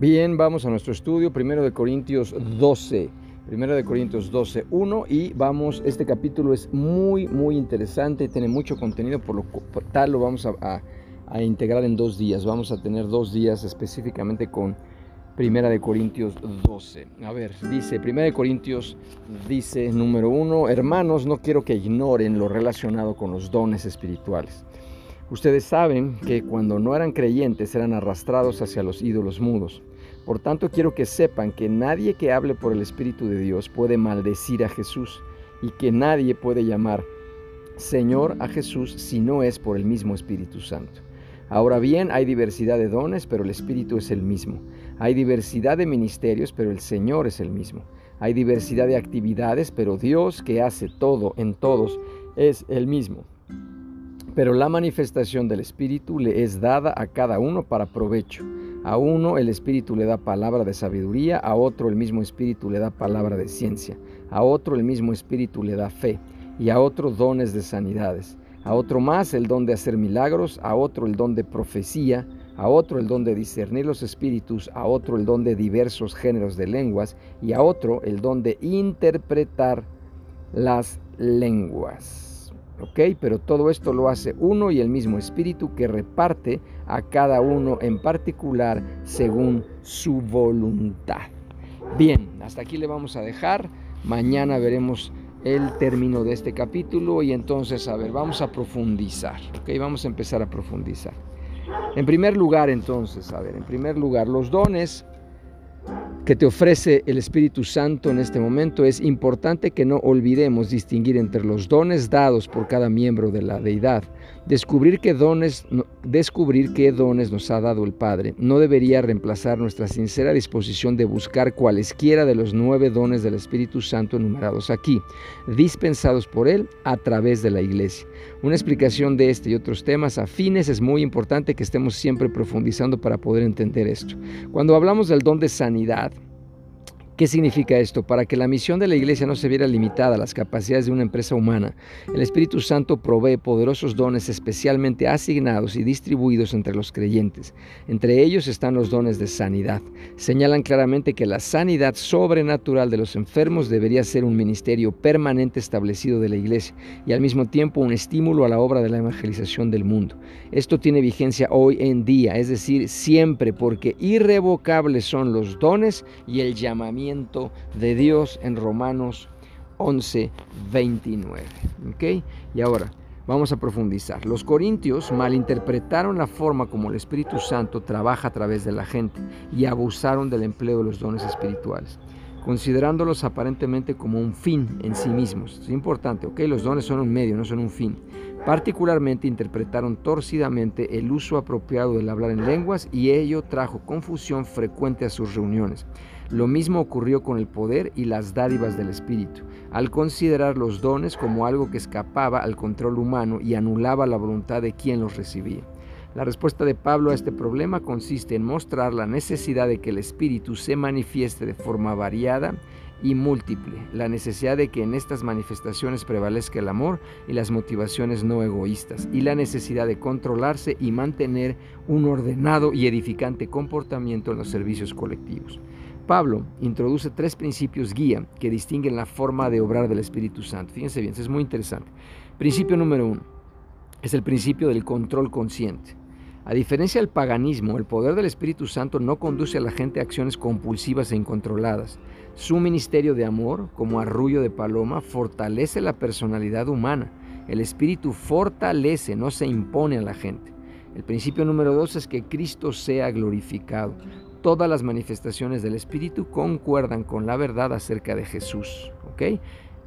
Bien, vamos a nuestro estudio, primero de Corintios 12. Primero de Corintios 12, 1 y vamos, este capítulo es muy, muy interesante, tiene mucho contenido, por lo tal lo vamos a, integrar en dos días. Vamos a tener dos días específicamente con Primera de Corintios 12. A ver, dice, Primera de Corintios dice, número uno, hermanos, no quiero que ignoren lo relacionado con los dones espirituales. Ustedes saben que cuando no eran creyentes eran arrastrados hacia los ídolos mudos. Por tanto, quiero que sepan que nadie que hable por el Espíritu de Dios puede maldecir a Jesús y que nadie puede llamar Señor a Jesús si no es por el mismo Espíritu Santo. Ahora bien, hay diversidad de dones, pero el Espíritu es el mismo. Hay diversidad de ministerios, pero el Señor es el mismo. Hay diversidad de actividades, pero Dios que hace todo en todos es el mismo pero la manifestación del Espíritu le es dada a cada uno para provecho. A uno el Espíritu le da palabra de sabiduría, a otro el mismo Espíritu le da palabra de ciencia, a otro el mismo Espíritu le da fe, y a otro dones de sanidades, a otro más el don de hacer milagros, a otro el don de profecía, a otro el don de discernir los espíritus, a otro el don de diversos géneros de lenguas, y a otro el don de interpretar las lenguas. ¿Ok? Pero todo esto lo hace uno y el mismo espíritu que reparte a cada uno en particular según su voluntad. Bien, hasta aquí le vamos a dejar. Mañana veremos el término de este capítulo y entonces, a ver, vamos a profundizar, ¿ok? Vamos a empezar a profundizar. En primer lugar, entonces, a ver, en primer lugar, los dones que te ofrece el Espíritu Santo en este momento, es importante que no olvidemos distinguir entre los dones dados por cada miembro de la deidad Descubrir qué, dones, descubrir qué dones nos ha dado el Padre no debería reemplazar nuestra sincera disposición de buscar cualesquiera de los nueve dones del Espíritu Santo enumerados aquí, dispensados por Él a través de la Iglesia. Una explicación de este y otros temas afines es muy importante que estemos siempre profundizando para poder entender esto. Cuando hablamos del don de sanidad, ¿Qué significa esto? Para que la misión de la iglesia no se viera limitada a las capacidades de una empresa humana, el Espíritu Santo provee poderosos dones especialmente asignados y distribuidos entre los creyentes. Entre ellos están los dones de sanidad. Señalan claramente que la sanidad sobrenatural de los enfermos debería ser un ministerio permanente establecido de la iglesia y al mismo tiempo un estímulo a la obra de la evangelización del mundo. Esto tiene vigencia hoy en día, es decir, siempre, porque irrevocables son los dones y el llamamiento de Dios en Romanos 11, 29. ¿Ok? Y ahora vamos a profundizar. Los corintios malinterpretaron la forma como el Espíritu Santo trabaja a través de la gente y abusaron del empleo de los dones espirituales considerándolos aparentemente como un fin en sí mismos. Es importante, ¿ok? Los dones son un medio, no son un fin. Particularmente interpretaron torcidamente el uso apropiado del hablar en lenguas y ello trajo confusión frecuente a sus reuniones. Lo mismo ocurrió con el poder y las dádivas del Espíritu, al considerar los dones como algo que escapaba al control humano y anulaba la voluntad de quien los recibía. La respuesta de Pablo a este problema consiste en mostrar la necesidad de que el Espíritu se manifieste de forma variada y múltiple, la necesidad de que en estas manifestaciones prevalezca el amor y las motivaciones no egoístas, y la necesidad de controlarse y mantener un ordenado y edificante comportamiento en los servicios colectivos. Pablo introduce tres principios guía que distinguen la forma de obrar del Espíritu Santo. Fíjense bien, es muy interesante. Principio número uno es el principio del control consciente. A diferencia del paganismo, el poder del Espíritu Santo no conduce a la gente a acciones compulsivas e incontroladas. Su ministerio de amor, como arrullo de paloma, fortalece la personalidad humana. El Espíritu fortalece, no se impone a la gente. El principio número dos es que Cristo sea glorificado todas las manifestaciones del Espíritu concuerdan con la verdad acerca de Jesús.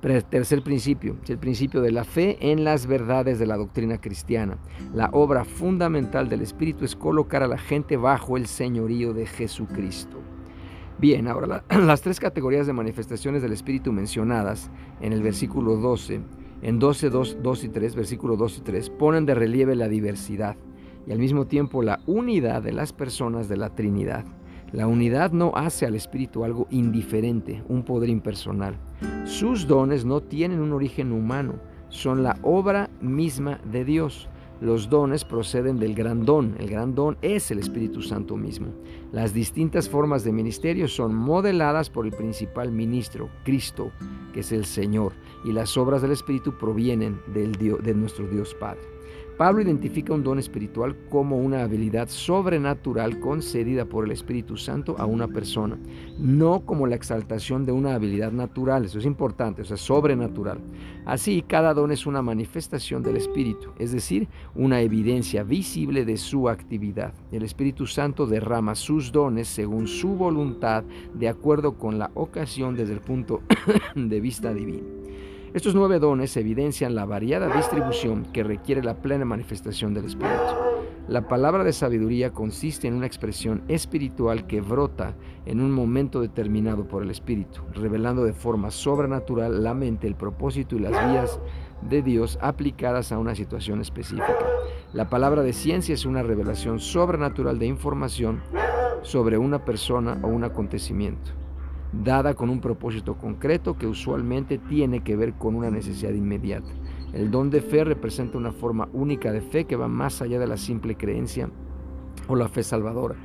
Tercer principio, el principio de la fe en las verdades de la doctrina cristiana. La obra fundamental del Espíritu es colocar a la gente bajo el señorío de Jesucristo. Bien, ahora las tres categorías de manifestaciones del Espíritu mencionadas en el versículo 12, en 12, 2, 2 y 3, versículo 2 y 3, ponen de relieve la diversidad y al mismo tiempo la unidad de las personas de la Trinidad. La unidad no hace al Espíritu algo indiferente, un poder impersonal. Sus dones no tienen un origen humano, son la obra misma de Dios. Los dones proceden del gran don. El gran don es el Espíritu Santo mismo. Las distintas formas de ministerio son modeladas por el principal ministro, Cristo, que es el Señor, y las obras del Espíritu provienen del Dios, de nuestro Dios Padre. Pablo identifica un don espiritual como una habilidad sobrenatural concedida por el Espíritu Santo a una persona, no como la exaltación de una habilidad natural, eso es importante, o sea, sobrenatural. Así, cada don es una manifestación del Espíritu, es decir, una evidencia visible de su actividad. El Espíritu Santo derrama sus dones según su voluntad, de acuerdo con la ocasión desde el punto de vista divino. Estos nueve dones evidencian la variada distribución que requiere la plena manifestación del Espíritu. La palabra de sabiduría consiste en una expresión espiritual que brota en un momento determinado por el Espíritu, revelando de forma sobrenatural la mente, el propósito y las vías de Dios aplicadas a una situación específica. La palabra de ciencia es una revelación sobrenatural de información sobre una persona o un acontecimiento dada con un propósito concreto que usualmente tiene que ver con una necesidad inmediata. El don de fe representa una forma única de fe que va más allá de la simple creencia o la fe salvadora.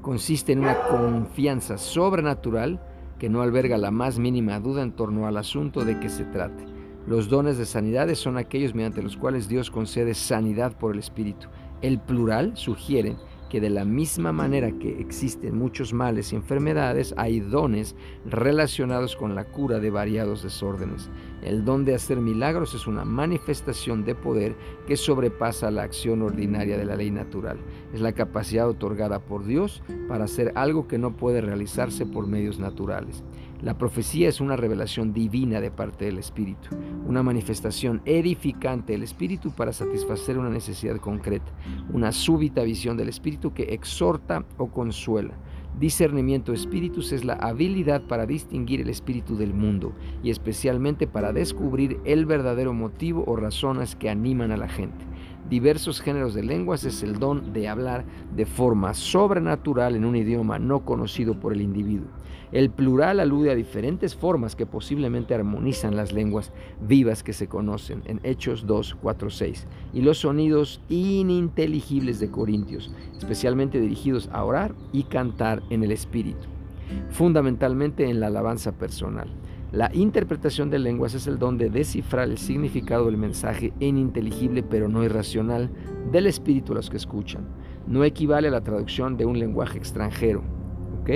Consiste en una confianza sobrenatural que no alberga la más mínima duda en torno al asunto de que se trate. Los dones de sanidades son aquellos mediante los cuales Dios concede sanidad por el Espíritu. El plural sugiere que de la misma manera que existen muchos males y enfermedades, hay dones relacionados con la cura de variados desórdenes. El don de hacer milagros es una manifestación de poder que sobrepasa la acción ordinaria de la ley natural. Es la capacidad otorgada por Dios para hacer algo que no puede realizarse por medios naturales. La profecía es una revelación divina de parte del Espíritu, una manifestación edificante del Espíritu para satisfacer una necesidad concreta, una súbita visión del Espíritu que exhorta o consuela. Discernimiento de espíritus es la habilidad para distinguir el espíritu del mundo y especialmente para descubrir el verdadero motivo o razones que animan a la gente diversos géneros de lenguas es el don de hablar de forma sobrenatural en un idioma no conocido por el individuo. El plural alude a diferentes formas que posiblemente armonizan las lenguas vivas que se conocen en Hechos 2, 4, 6 y los sonidos ininteligibles de Corintios, especialmente dirigidos a orar y cantar en el Espíritu, fundamentalmente en la alabanza personal. La interpretación de lenguas es el don de descifrar el significado del mensaje ininteligible pero no irracional del espíritu a los que escuchan. No equivale a la traducción de un lenguaje extranjero. ¿Ok?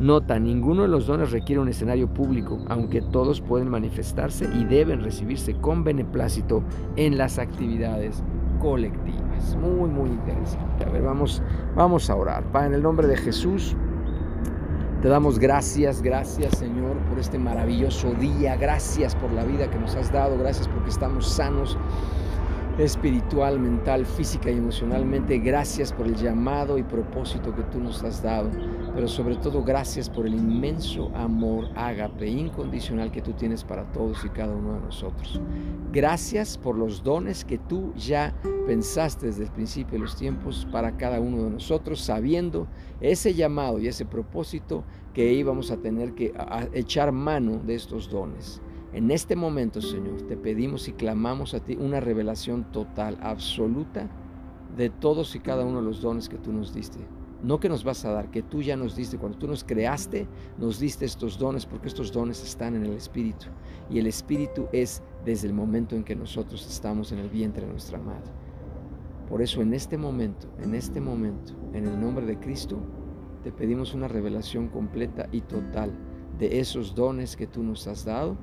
Nota, ninguno de los dones requiere un escenario público, aunque todos pueden manifestarse y deben recibirse con beneplácito en las actividades colectivas. Muy, muy interesante. A ver, vamos, vamos a orar. Padre, en el nombre de Jesús. Te damos gracias, gracias Señor por este maravilloso día, gracias por la vida que nos has dado, gracias porque estamos sanos espiritual, mental, física y emocionalmente. Gracias por el llamado y propósito que tú nos has dado, pero sobre todo gracias por el inmenso amor ágape incondicional que tú tienes para todos y cada uno de nosotros. Gracias por los dones que tú ya pensaste desde el principio de los tiempos para cada uno de nosotros, sabiendo ese llamado y ese propósito que íbamos a tener que echar mano de estos dones. En este momento, Señor, te pedimos y clamamos a ti una revelación total, absoluta, de todos y cada uno de los dones que tú nos diste. No que nos vas a dar, que tú ya nos diste. Cuando tú nos creaste, nos diste estos dones, porque estos dones están en el Espíritu. Y el Espíritu es desde el momento en que nosotros estamos en el vientre de nuestra madre. Por eso en este momento, en este momento, en el nombre de Cristo, te pedimos una revelación completa y total de esos dones que tú nos has dado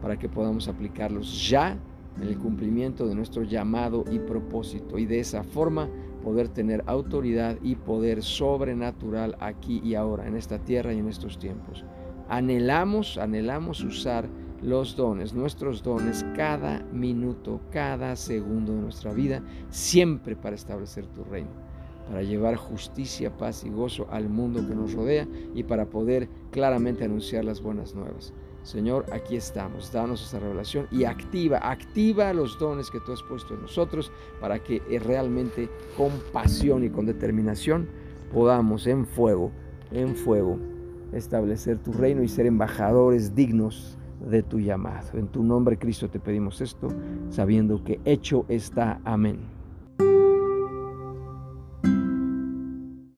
para que podamos aplicarlos ya en el cumplimiento de nuestro llamado y propósito y de esa forma poder tener autoridad y poder sobrenatural aquí y ahora, en esta tierra y en estos tiempos. Anhelamos, anhelamos usar los dones, nuestros dones, cada minuto, cada segundo de nuestra vida, siempre para establecer tu reino, para llevar justicia, paz y gozo al mundo que nos rodea y para poder claramente anunciar las buenas nuevas. Señor, aquí estamos, danos esa revelación y activa, activa los dones que tú has puesto en nosotros para que eh, realmente con pasión y con determinación podamos en fuego, en fuego, establecer tu reino y ser embajadores dignos de tu llamado. En tu nombre, Cristo, te pedimos esto, sabiendo que hecho está. Amén.